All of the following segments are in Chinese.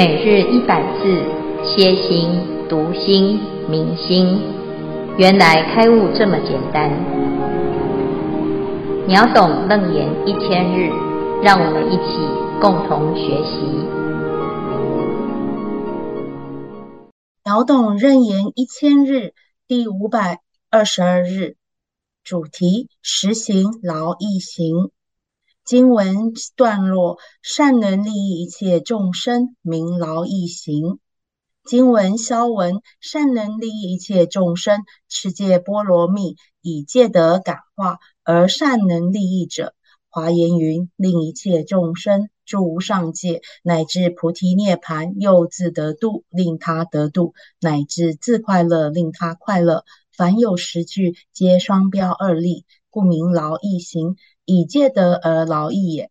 每日一百字，歇心、读心、明心，原来开悟这么简单。秒懂楞严一千日，让我们一起共同学习。秒懂楞严一千日第五百二十二日，主题：实行劳逸行。经文段落：善能利益一切众生，名劳逸行。经文消文：善能利益一切众生，持戒波罗蜜，以戒德感化而善能利益者。华严云：令一切众生住无上戒，乃至菩提涅槃，又自得度，令他得度，乃至自快乐，令他快乐。凡有十句，皆双标二利，故名劳逸行。以戒德而劳役也。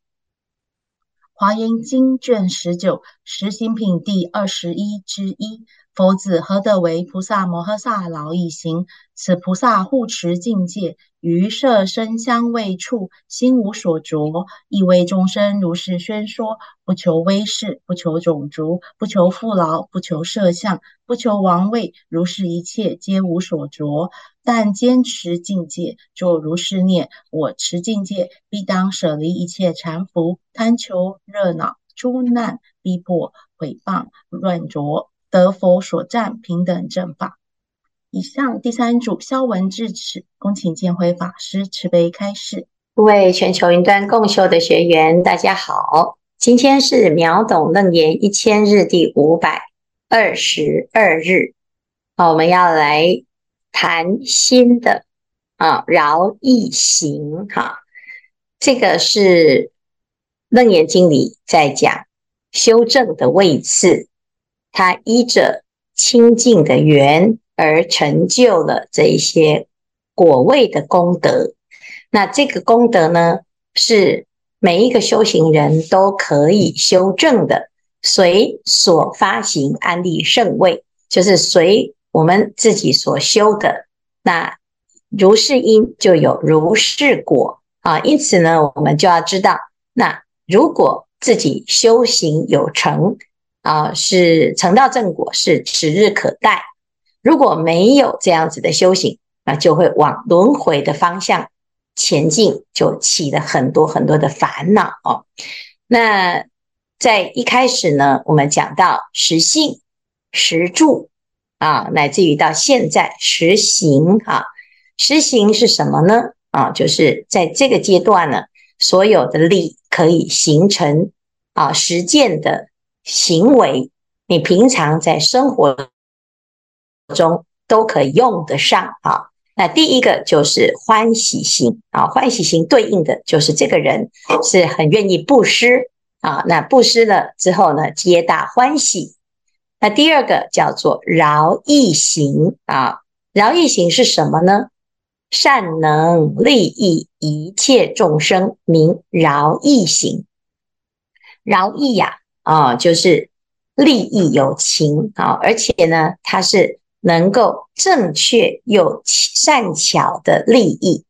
华严经卷十九实行品第二十一之一。佛子何得为菩萨摩诃萨劳逸行？此菩萨护持境界，于色声香味触，心无所着，亦为众生如是宣说，不求威势，不求种族，不求富劳，不求色相，不求王位，如是一切皆无所着，但坚持境界，作如是念：我持境界，必当舍离一切缠缚，贪求热闹，诸难逼迫，毁谤乱着。得佛所赞平等正法。以上第三组消文至此，恭请见辉法师慈悲开示。各位全球云端共修的学员，大家好，今天是秒懂楞严一千日第五百二十二日，好，我们要来谈新的啊劳逸行哈，这个是楞严经里在讲修正的位次。他依着清净的缘而成就了这一些果位的功德。那这个功德呢，是每一个修行人都可以修正的，随所发行安立圣位，就是随我们自己所修的。那如是因就有如是果啊。因此呢，我们就要知道，那如果自己修行有成。啊，是成道正果，是指日可待。如果没有这样子的修行，那就会往轮回的方向前进，就起了很多很多的烦恼哦。那在一开始呢，我们讲到实性、实住啊，乃至于到现在实行啊，实行是什么呢？啊，就是在这个阶段呢，所有的力可以形成啊实践的。行为，你平常在生活中都可以用得上啊。那第一个就是欢喜心啊，欢喜心对应的就是这个人是很愿意布施啊。那布施了之后呢，皆大欢喜。那第二个叫做劳逸行啊，劳逸行是什么呢？善能利益一切众生，名劳逸行。劳逸呀。啊就是利益有情啊，而且呢，它是能够正确又善巧的利益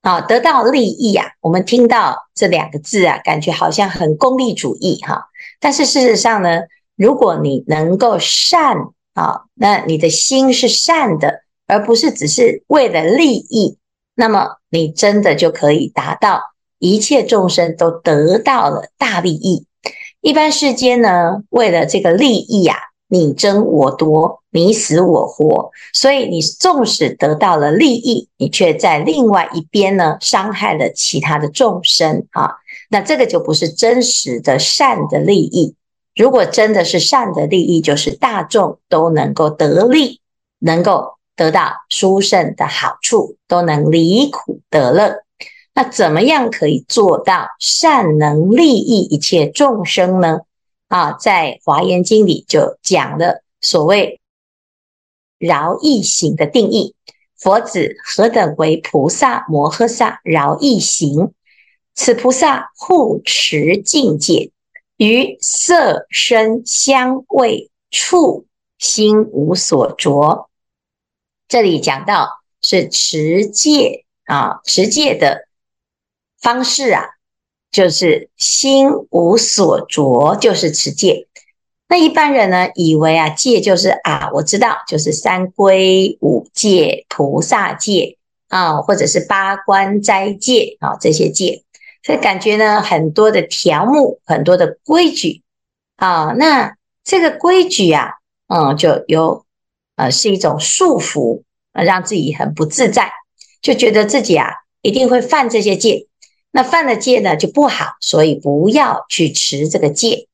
啊，得到利益啊。我们听到这两个字啊，感觉好像很功利主义哈。但是事实上呢，如果你能够善啊，那你的心是善的，而不是只是为了利益，那么你真的就可以达到一切众生都得到了大利益。一般世间呢，为了这个利益呀，你争我夺，你死我活，所以你纵使得到了利益，你却在另外一边呢，伤害了其他的众生啊。那这个就不是真实的善的利益。如果真的是善的利益，就是大众都能够得利，能够得到殊胜的好处，都能离苦得乐。那怎么样可以做到善能利益一切众生呢？啊，在《华严经》里就讲了所谓劳逸行的定义。佛子何等为菩萨摩诃萨劳逸行？此菩萨护持境界，于色声香味触心无所着。这里讲到是持戒啊，持戒的。方式啊，就是心无所着，就是持戒。那一般人呢，以为啊，戒就是啊，我知道就是三皈五戒、菩萨戒啊，或者是八关斋戒啊这些戒，所以感觉呢，很多的条目，很多的规矩啊，那这个规矩啊，嗯，就有呃是一种束缚，让自己很不自在，就觉得自己啊一定会犯这些戒，那犯了戒呢就不好，所以不要去持这个戒。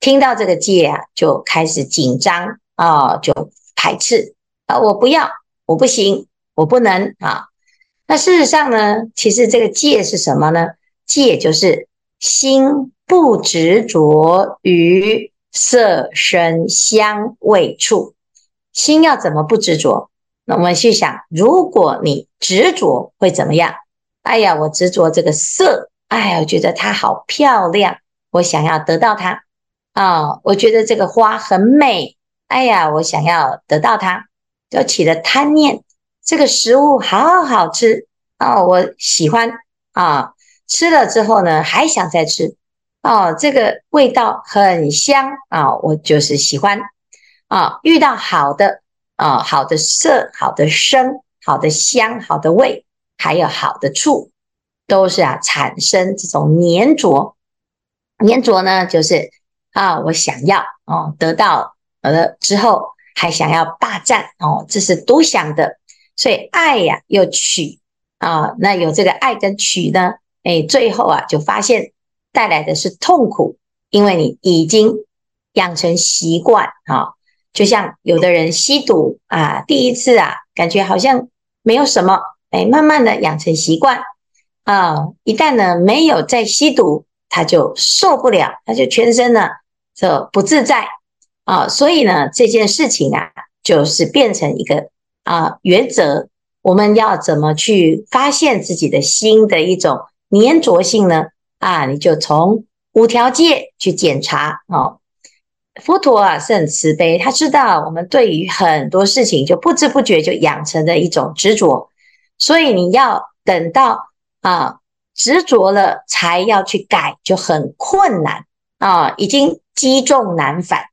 听到这个戒啊，就开始紧张啊，就排斥啊，我不要，我不行，我不能啊。那事实上呢，其实这个戒是什么呢？戒就是心不执着于色声香味触。心要怎么不执着？那我们去想，如果你执着会怎么样？哎呀，我执着这个色，哎呀，我觉得它好漂亮，我想要得到它。啊、我觉得这个花很美，哎呀，我想要得到它，就起了贪念。这个食物好好吃、哦，我喜欢啊、吃了之后呢，还想再吃。哦，这个味道很香啊、我就是喜欢啊、遇到好的啊、好的色，好的声，好的香，好的味，还有好的处，都是啊，产生这种粘着。粘着呢，就是。啊，我想要哦，得到了之后还想要霸占哦，这是独享的，所以爱呀又取啊，那有这个爱跟取呢，哎，最后啊就发现带来的是痛苦，因为你已经养成习惯啊，就像有的人吸毒啊，第一次啊感觉好像没有什么，哎，慢慢的养成习惯啊，一旦呢没有再吸毒，他就受不了，他就全身呢。这不自在啊，所以呢，这件事情啊，就是变成一个啊原则。我们要怎么去发现自己的心的一种粘着性呢？啊，你就从五条戒去检查哦。佛陀啊是很慈悲，他知道我们对于很多事情就不知不觉就养成的一种执着，所以你要等到啊执着了才要去改，就很困难啊，已经。积重难返，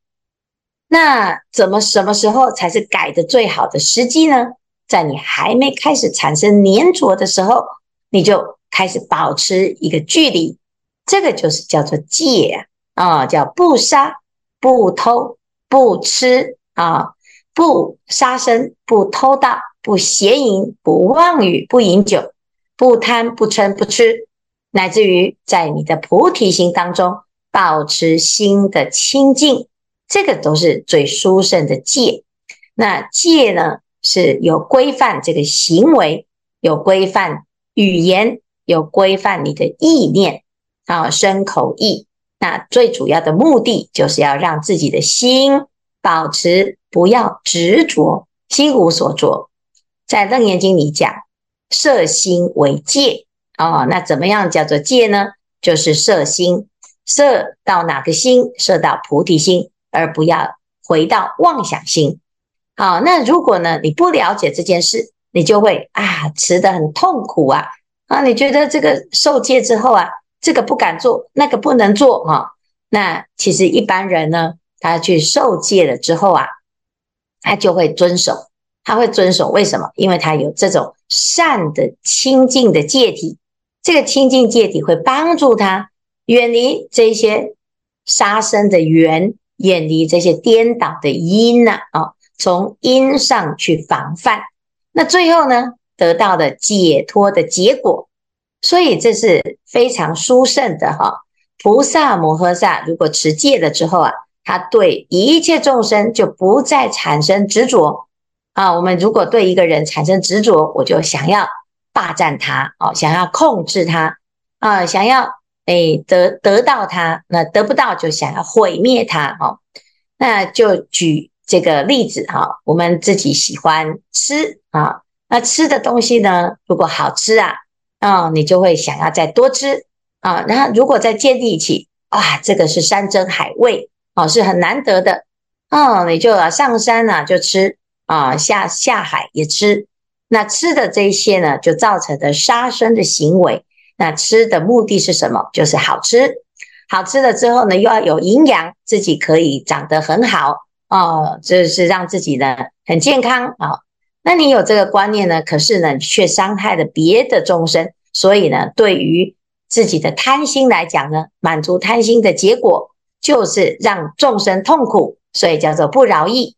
那怎么什么时候才是改的最好的时机呢？在你还没开始产生粘着的时候，你就开始保持一个距离，这个就是叫做戒啊，叫不杀、不偷、不吃啊，不杀生、不偷盗、不邪淫、不妄语、不饮酒、不贪、不嗔、不吃，乃至于在你的菩提心当中。保持心的清净，这个都是最殊胜的戒。那戒呢，是有规范这个行为，有规范语言，有规范你的意念啊，身口意。那最主要的目的，就是要让自己的心保持不要执着，心无所着。在《楞严经》里讲，摄心为戒哦。那怎么样叫做戒呢？就是摄心。摄到哪个心？摄到菩提心，而不要回到妄想心。好，那如果呢，你不了解这件事，你就会啊，持得很痛苦啊啊！你觉得这个受戒之后啊，这个不敢做，那个不能做、啊。那其实一般人呢，他去受戒了之后啊，他就会遵守，他会遵守。为什么？因为他有这种善的清净的戒体，这个清净戒体会帮助他。远离这些杀生的缘，远离这些颠倒的因呐啊，从因上去防范，那最后呢，得到的解脱的结果，所以这是非常殊胜的哈。菩萨摩诃萨如果持戒了之后啊，他对一切众生就不再产生执着啊。我们如果对一个人产生执着，我就想要霸占他哦，想要控制他啊，想要。哎，得得到他，那得不到就想要毁灭他哦。那就举这个例子哈，我们自己喜欢吃啊，那吃的东西呢，如果好吃啊，啊，你就会想要再多吃啊。那如果再建立起，哇，这个是山珍海味哦，是很难得的哦，你就要上山啊就吃啊，下下海也吃。那吃的这些呢，就造成的杀生的行为。那吃的目的是什么？就是好吃，好吃了之后呢，又要有营养，自己可以长得很好哦，这是让自己呢很健康啊、那你有这个观念呢，可是呢却伤害了别的众生，所以呢，对于自己的贪心来讲呢，满足贪心的结果就是让众生痛苦，所以叫做不饶益。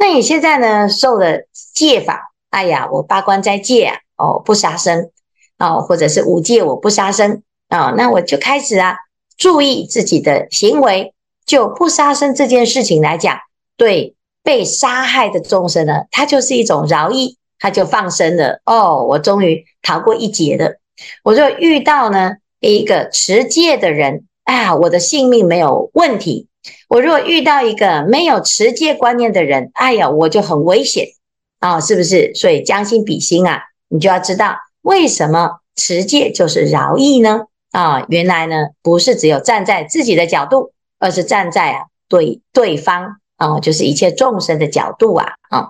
那你现在呢受了戒法，哎呀，我八关斋戒，哦，不杀生哦，或者是五戒我不杀生啊、哦，那我就开始啊。注意自己的行为，就不杀生这件事情来讲，对被杀害的众生呢，它就是一种饶益，他就放生了。哦，我终于逃过一劫了。我就遇到呢一个持戒的人，啊，我的性命没有问题。我如果遇到一个没有持戒观念的人，哎呀，我就很危险啊，是不是？所以将心比心啊，你就要知道为什么持戒就是饶益呢？啊，原来呢，不是只有站在自己的角度，而是站在啊对对方啊，就是一切众生的角度啊啊。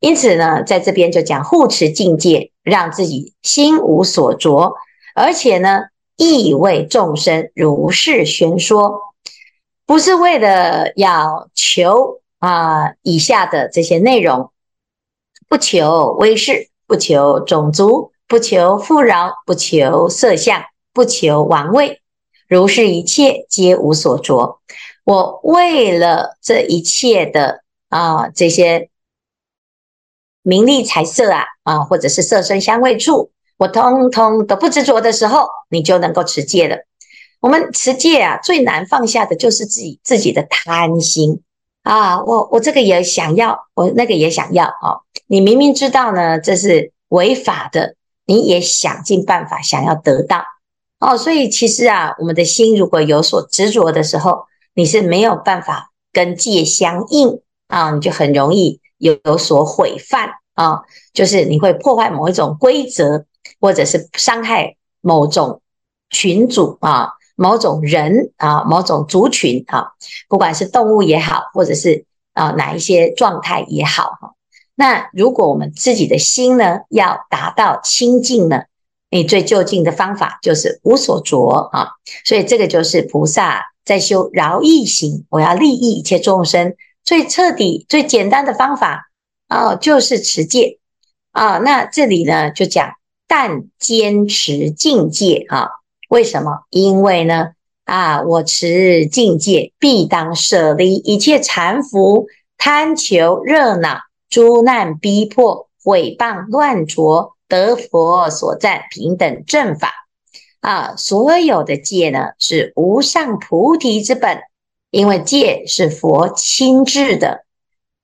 因此呢，在这边就讲护持境界，让自己心无所着，而且呢，亦为众生如是宣说，不是为了要求啊以下的这些内容，不求威势，不求种族，不求富饶，不求色相。不求王位，如是一切皆无所着。我为了这一切的啊，这些名利财色啊啊，或者是色身香味触，我通通都不执着的时候，你就能够持戒了。我们持戒啊，最难放下的就是自己自己的贪心啊！我我这个也想要，我那个也想要哦！你明明知道呢，这是违法的，你也想尽办法想要得到。哦，所以其实啊，我们的心如果有所执着的时候，你是没有办法跟戒相应啊，你就很容易有有所毁犯啊，就是你会破坏某一种规则，或者是伤害某种群主啊、某种人啊、某种族群啊，不管是动物也好，或者是啊哪一些状态也好哈。那如果我们自己的心呢，要达到清净呢？你最究竟的方法就是无所着啊，所以这个就是菩萨在修饶益行。我要利益一切众生，最彻底、最简单的方法啊，就是持戒啊。那这里呢，就讲但坚持净戒啊。为什么？因为呢啊，我持净戒，必当舍离一切缠缚、贪求热闹、诸难逼迫、毁谤乱着。得佛所赞平等正法啊，所有的戒呢是无上菩提之本，因为戒是佛亲制的，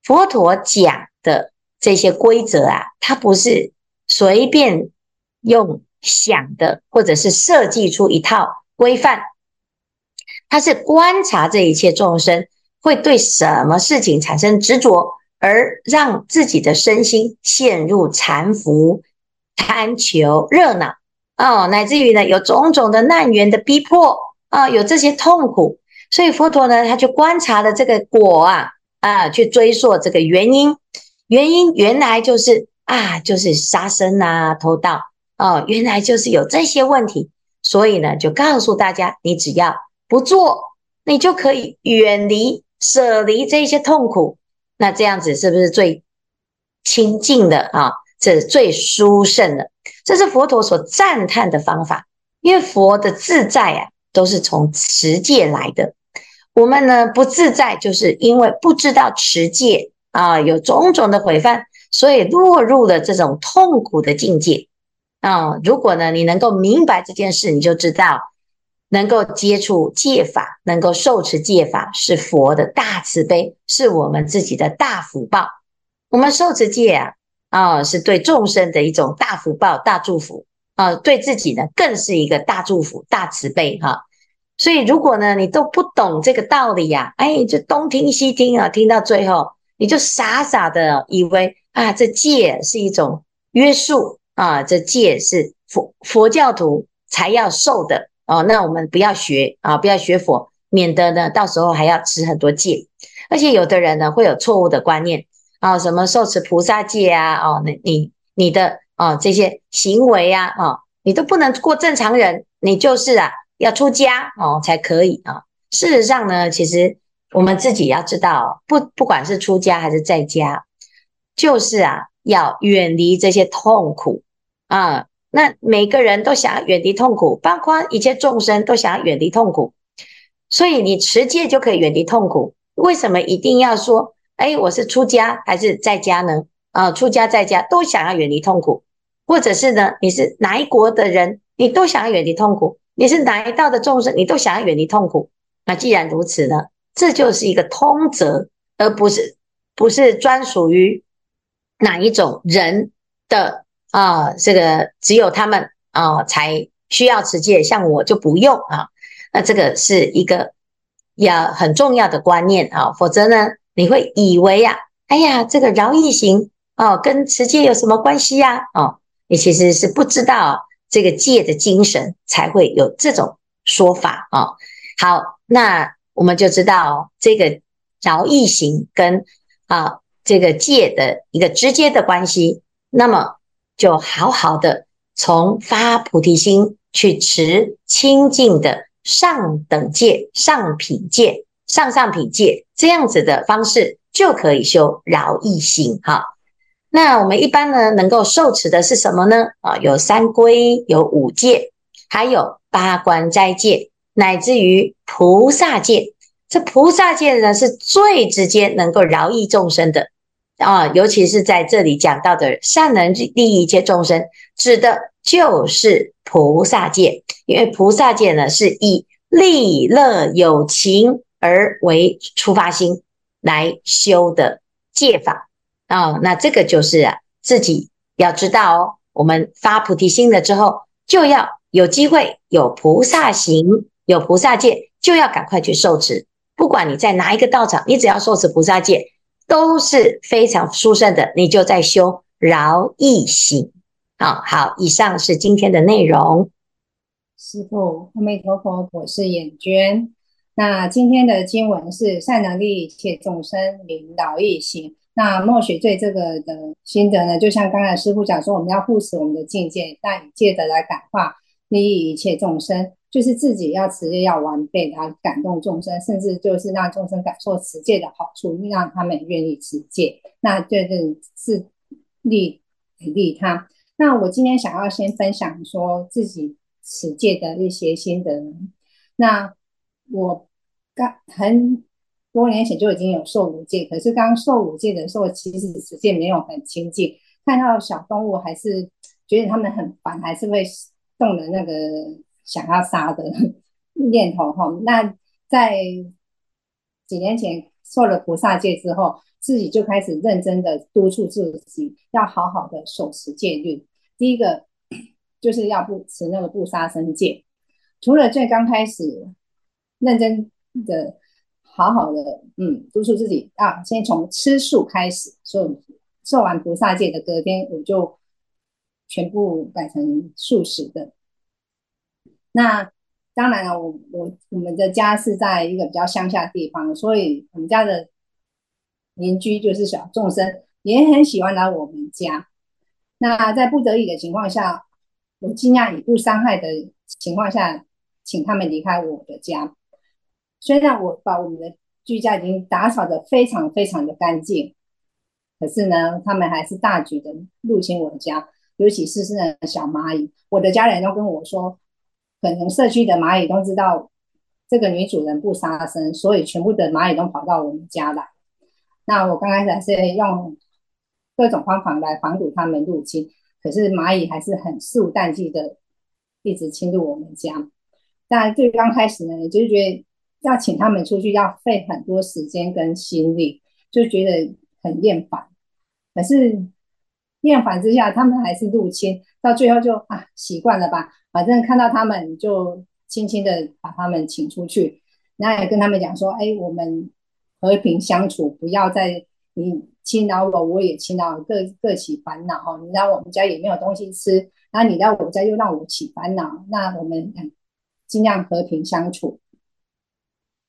佛陀讲的这些规则啊，它不是随便用想的，或者是设计出一套规范，他是观察这一切众生会对什么事情产生执着，而让自己的身心陷入缠缚。贪求热闹哦，乃至于呢，有种种的难缘的逼迫啊、有这些痛苦，所以佛陀呢，他就观察了这个果啊啊，去追溯这个原因，原因原来就是啊，就是杀生啊、偷盗哦，原来就是有这些问题，所以呢，就告诉大家，你只要不做，你就可以远离、舍离这些痛苦，那这样子是不是最清净的啊？这是最殊胜的，这是佛陀所赞叹的方法。因为佛的自在啊，都是从持戒来的。我们呢不自在，就是因为不知道持戒啊，有种种的毁犯，所以落入了这种痛苦的境界啊。如果呢你能够明白这件事，你就知道能够接触戒法，能够受持戒法，是佛的大慈悲，是我们自己的大福报。我们受持戒啊。啊、是对众生的一种大福报、大祝福啊、对自己呢更是一个大祝福、大慈悲哈、所以，如果呢你都不懂这个道理呀、啊，哎，就东听西听啊，听到最后你就傻傻的以为啊，这戒是一种约束啊，这戒是佛佛教徒才要受的哦。那我们不要学啊，不要学佛，免得呢到时候还要持很多戒。而且有的人呢会有错误的观念。啊，什么受持菩萨戒啊？哦，你你你的啊这些行为啊，哦，你都不能过正常人，你就是啊要出家哦才可以啊。事实上呢，其实我们自己要知道，不不管是出家还是在家，就是啊，要远离这些痛苦啊。那每个人都想要远离痛苦，包括一切众生都想要远离痛苦。所以你持戒就可以远离痛苦。为什么一定要说，哎，我是出家还是在家呢？啊，出家在家都想要远离痛苦，或者是呢，你是哪一国的人，你都想要远离痛苦；你是哪一道的众生，你都想要远离痛苦。那既然如此呢，这就是一个通则，而不是不是专属于哪一种人的啊。这个只有他们啊才需要持戒，像我就不用啊。那这个是一个要很重要的观念啊，否则呢，你会以为呀，哎呀，这个饶益行哦，跟持戒有什么关系呀？哦，你其实是不知道这个戒的精神，才会有这种说法啊。好，那我们就知道这个饶益行跟啊这个戒的一个直接的关系，那么就好好的从发菩提心去持清净的。上等戒、上品戒、上上品戒这样子的方式就可以修饶益心哈。那我们一般呢，能够受持的是什么呢？啊，有三归，有五戒，还有八关斋戒，乃至于菩萨戒。这菩萨戒呢，是最直接能够饶益众生的啊，尤其是在这里讲到的善能利益一切众生，指的就是菩萨戒。因为菩萨戒呢，是以利乐有情而为出发心来修的戒法啊、那这个就是啊，自己要知道哦。我们发菩提心了之后，就要有机会有菩萨行，有菩萨戒，就要赶快去受持。不管你在哪一个道场，你只要受持菩萨戒，都是非常殊胜的。你就在修饶益行啊。好，以上是今天的内容。师父，阿弥陀佛，我是眼娟。那今天的经文是善能利益一切众生，明饶益行。那默许对这个的心得呢，就像刚才师父讲说，我们要护持我们的境界，但以戒德来感化利益一切众生，就是自己要持戒要完备，然后感动众生，甚至就是让众生感受持戒的好处，让他们愿意持戒，那这就是利利他。那我今天想要先分享说自己。持戒的一些心得。那我刚很多年前就已经有受五戒，可是刚受五戒的时候，其实持戒没有很清净，看到小动物还是觉得他们很烦，还是会动了那个想要杀的 念头哈。那在几年前受了菩萨戒之后，自己就开始认真的督促自己，要好好的守持戒律。第一个。就是要不持那个不杀生戒，除了最刚开始认真的、好好的，嗯，督促自己啊，先从吃素开始，所以受完菩萨戒的隔天，我就全部改成素食的。那当然了，我我我们的家是在一个比较乡下地方，所以我们家的邻居就是小众生，也很喜欢来我们家。那在不得已的情况下，我尽量以不伤害的情况下，请他们离开我的家。虽然我把我们的居家已经打扫得非常非常的干净，可是呢，他们还是大举的入侵我的家，尤其是是那小蚂蚁。我的家人都跟我说，可能社区的蚂蚁都知道这个女主人不杀生，所以全部的蚂蚁都跑到我们家来。那我刚开始还是用各种方法来防堵他们入侵。可是蚂蚁还是很肆无忌惮的一直侵入我们家。但最刚开始呢，也就是觉得要请他们出去要费很多时间跟心力，就觉得很厌烦。可是厌烦之下，他们还是入侵，到最后就啊习惯了吧，反正看到他们就轻轻的把他们请出去，然后也跟他们讲说，哎，我们和平相处，不要再你。侵扰我，我也侵扰，各各起烦恼哈。你来我们家也没有东西吃，然后你来我家又让我起烦恼，那我们尽量和平相处。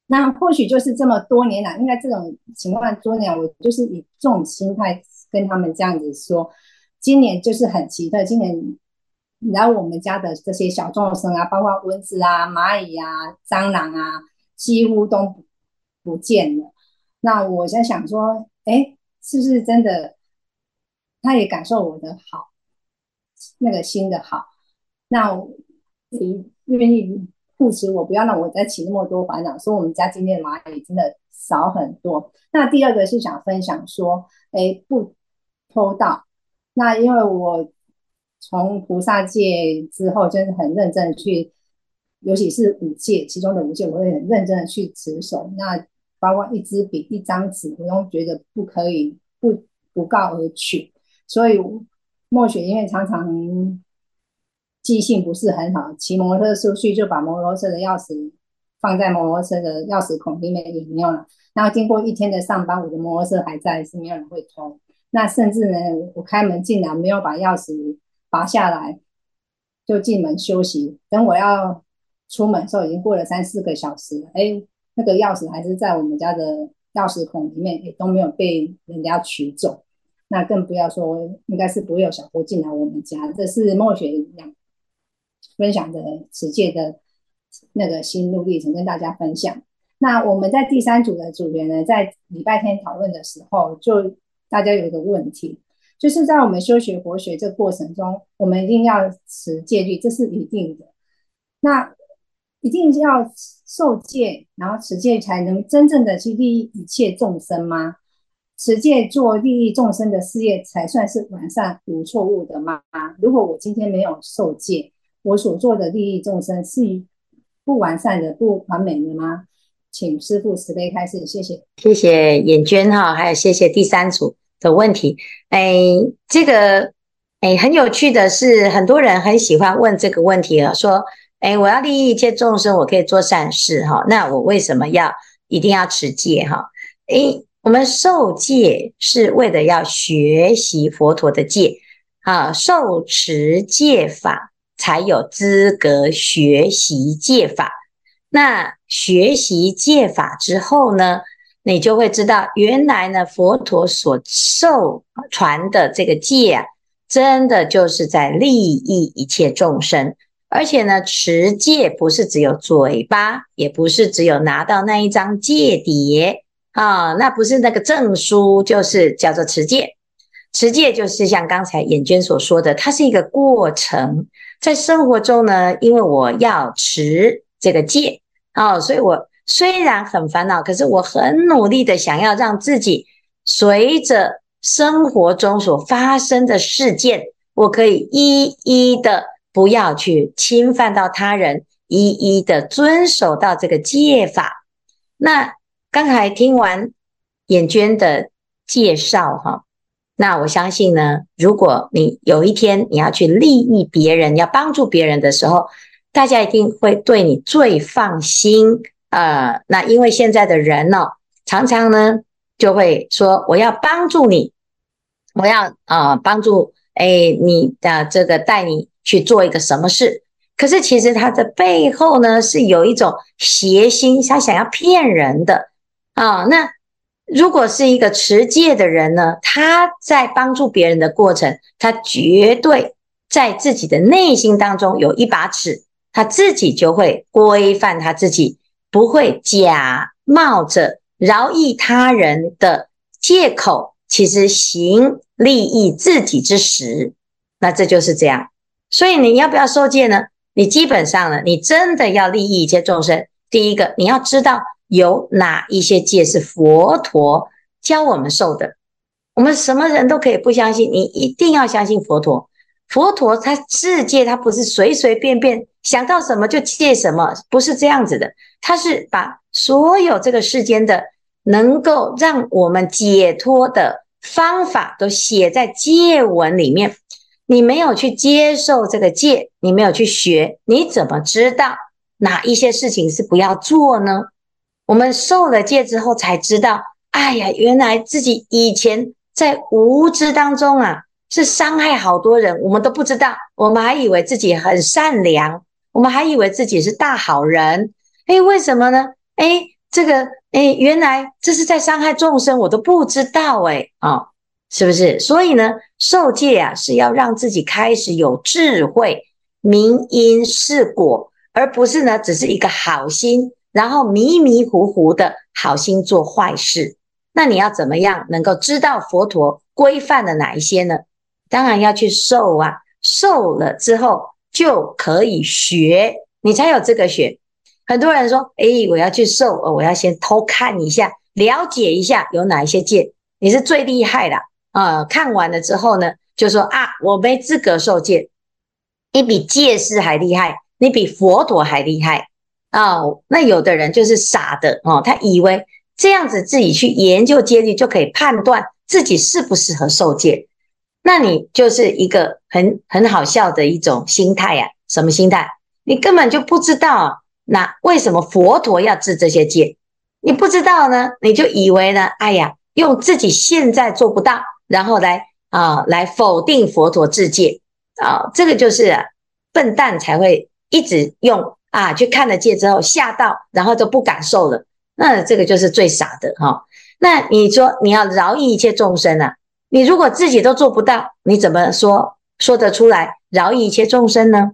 那或许就是这么多年来，应该这种情况多年，我就是以这种心态跟他们这样子说。今年就是很奇特，今年来我们家的这些小众生啊，包括蚊子啊、蚂蚁啊、蟑螂啊，几乎都不，不见了。那我在想说，哎，是不是真的？他也感受我的好，那个心的好，那你愿意扶持我，不要让我再起那么多烦恼。所以我们家今天的蚂蚁真的少很多。那第二个是想分享说，哎，不偷盗。那因为我。从菩萨戒之后，就是很认真的去，尤其是五戒，其中的五戒，我会很认真的去持守。那包括一支笔、一张纸，我都觉得不可以不不告而取。所以墨雪因为常常记性不是很好，骑摩托车出去就把摩托车的钥匙放在摩托车的钥匙孔里面也没有了。然后经过一天的上班，我的摩托车还在，是没有人会偷。那甚至呢，我开门进来没有把钥匙。拔下来就进门休息。等我要出门的时候，已经过了三四个小时了。哎，那个钥匙还是在我们家的钥匙孔里面，也都没有被人家取走。那更不要说，应该是不会有小偷进来我们家。这是末学两分享的持戒的那个心路历程，跟大家分享。那我们在第三组的组员呢，在礼拜天讨论的时候，就大家有一个问题。就是在我们修学佛学这个过程中，我们一定要持戒律，这是一定的。那一定要受戒，然后持戒才能真正的去利益一切众生吗？持戒做利益众生的事业，才算是完善无错误的吗？如果我今天没有受戒，我所做的利益众生是不完善的、不完美的吗？请师父慈悲开示，谢谢。谢谢眼娟哈，还有谢谢第三组。的问题，哎，这个，哎，很有趣的是，很多人很喜欢问这个问题啊，说，哎，我要利益一切众生，我可以做善事哈，那我为什么要一定要持戒哈？哎，我们受戒是为了要学习佛陀的戒啊，受持戒法才有资格学习戒法。那学习戒法之后呢？你就会知道，原来呢，佛陀所受传的这个戒啊，真的就是在利益一切众生。而且呢，持戒不是只有嘴巴，也不是只有拿到那一张戒牒啊，那不是那个证书，就是叫做持戒。持戒就是像刚才眼娟所说的，它是一个过程，在生活中呢，因为我要持这个戒啊，所以我。虽然很烦恼，可是我很努力的想要让自己随着生活中所发生的事件，我可以一一的不要去侵犯到他人，一一的遵守到这个戒法。那刚才听完眼娟的介绍哈，那我相信呢，如果你有一天你要去利益别人，要帮助别人的时候，大家一定会对你最放心。呃，那因为现在的人呢、哦，常常呢就会说我要帮助你，我要啊、呃、帮助哎你的这个带你去做一个什么事，可是其实他的背后呢是有一种邪心，他想要骗人的啊、那如果是一个持戒的人呢，他在帮助别人的过程，他绝对在自己的内心当中有一把尺，他自己就会规范他自己。不会假冒着饶益他人的借口，其实行利益自己之实，那这就是这样。所以你要不要受戒呢？你基本上呢，你真的要利益一切众生。第一个，你要知道有哪一些戒是佛陀教我们受的。我们什么人都可以不相信，你一定要相信佛陀。佛陀他世界，他不是随随便便想到什么就戒什么，不是这样子的。他是把所有这个世间的能够让我们解脱的方法都写在戒文里面。你没有去接受这个戒，你没有去学，你怎么知道哪一些事情是不要做呢？我们受了戒之后才知道，哎呀，原来自己以前在无知当中啊。是伤害好多人，我们都不知道，我们还以为自己很善良，我们还以为自己是大好人。诶，为什么呢？诶，这个，诶，原来这是在伤害众生，我都不知道。诶，啊，是不是？所以呢，受戒啊，是要让自己开始有智慧，明因是果，而不是呢，只是一个好心，然后迷迷糊糊的好心做坏事。那你要怎么样能够知道佛陀规范了哪一些呢？当然要去受啊，受了之后就可以学，你才有这个学。很多人说，哎，我要去受，我要先偷看一下，了解一下有哪一些戒，你是最厉害的啊、看完了之后呢，就说啊，我没资格受戒。你比戒师还厉害，你比佛陀还厉害啊、哦！那有的人就是傻的哦，他以为。这样子自己去研究戒律，就可以判断自己适不适合受戒。那你就是一个很很好笑的一种心态呀、啊？什么心态？你根本就不知道，那为什么佛陀要制这些戒？你不知道呢，你就以为呢？哎呀，用自己现在做不到，然后来啊来否定佛陀制戒啊，这个就是、笨蛋才会一直用啊去看了戒之后吓到，然后就不敢受了。那这个就是最傻的哈。那你说你要饶益一切众生啊？你如果自己都做不到，你怎么说说得出来饶一切众生呢？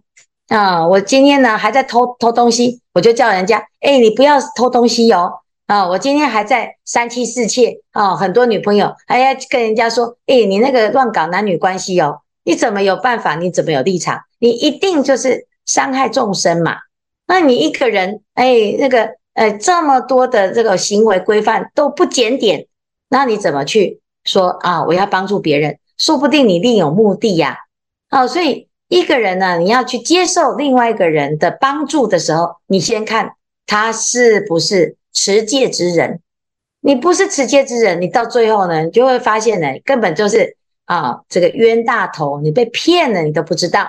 啊，我今天呢还在偷偷东西，我就叫人家，哎，你不要偷东西哟。啊，我今天还在三妻四妾啊，很多女朋友，还要跟人家说，哎，你那个乱搞男女关系哦，你怎么有办法？你怎么有立场？你一定就是伤害众生嘛。那你一个人，哎，那个。呃，这么多的这个行为规范都不检点，那你怎么去说啊？我要帮助别人，说不定你另有目的呀。哦，所以一个人呢，你要去接受另外一个人的帮助的时候，你先看他是不是持戒之人。你不是持戒之人，你到最后呢，你就会发现呢，根本就是啊，这个冤大头，你被骗了，你都不知道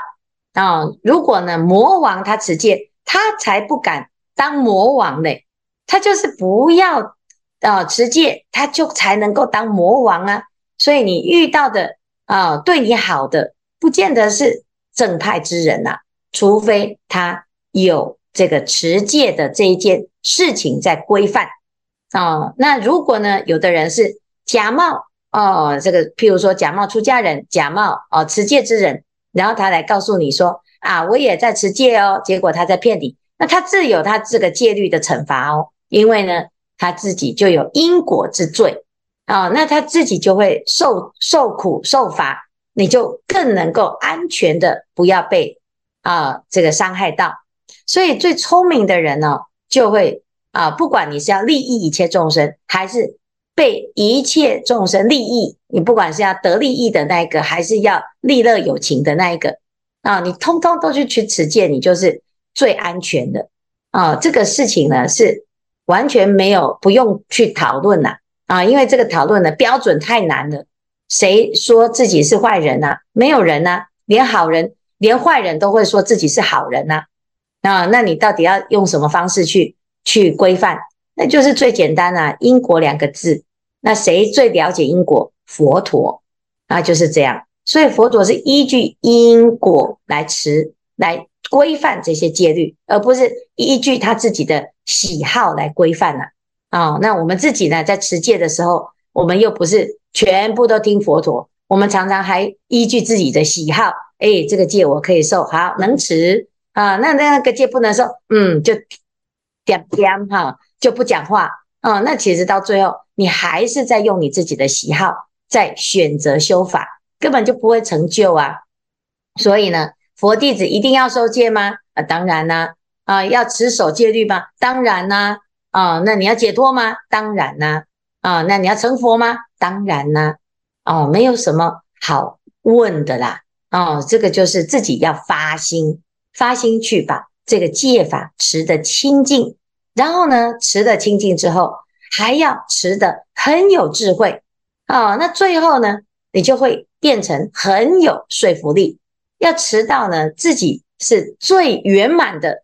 啊。如果呢，魔王他持戒，他才不敢。当魔王嘞，他就是不要啊持戒，他就才能够当魔王啊。所以你遇到的啊对你好的，不见得是正派之人呐、除非他有这个持戒的这一件事情在规范啊。那如果呢，有的人是假冒哦，这个譬如说假冒出家人，假冒哦持戒之人，然后他来告诉你说啊，我也在持戒哦，结果他在骗你。那他自有他这个戒律的惩罚哦，因为呢，他自己就有因果之罪啊，那他自己就会受受苦受罚，你就更能够安全的不要被啊这个伤害到。所以最聪明的人呢，就会啊，不管你是要利益一切众生，还是被一切众生利益，你不管是要得利益的那一个，还是要利乐有情的那一个啊，你通通都去去持戒，你就是。最安全的啊，这个事情呢是完全没有不用去讨论呐啊，因为这个讨论的标准太难了。谁说自己是坏人呐？没有人呐，连好人、连坏人都会说自己是好人呐啊。那你到底要用什么方式去去规范？那就是最简单啊，因果两个字。那谁最了解因果？佛陀啊，就是这样。所以佛陀是依据因果来持来。规范这些戒律，而不是依据他自己的喜好来规范了啊。那我们自己呢，在持戒的时候，我们又不是全部都听佛陀，我们常常还依据自己的喜好，哎，这个戒我可以受，好能持啊。那那个戒不能受，嗯，就点点哈，就不讲话啊。那其实到最后，你还是在用你自己的喜好在选择修法，根本就不会成就啊。所以呢。佛弟子一定要受戒吗？啊，当然啦！啊要持守戒律吗？当然啦！啊，那你要解脱吗？当然啦！啊，那你要成佛吗？当然啦！哦，没有什么好问的啦！哦，这个就是自己要发心，发心去把这个戒法持得清净，然后呢，持得清净之后，还要持得很有智慧啊！那最后呢，你就会变成很有说服力。要持到呢，自己是最圆满的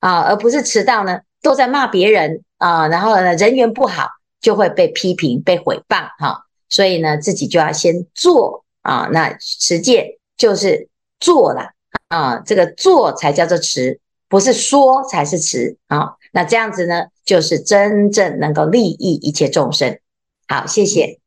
啊，而不是迟到呢都在骂别人啊，然后呢人缘不好就会被批评、被诽谤哈。所以呢，自己就要先做啊，那持戒就是做了啊，这个做才叫做持，不是说才是持啊。那这样子呢，就是真正能够利益一切众生。好，谢谢。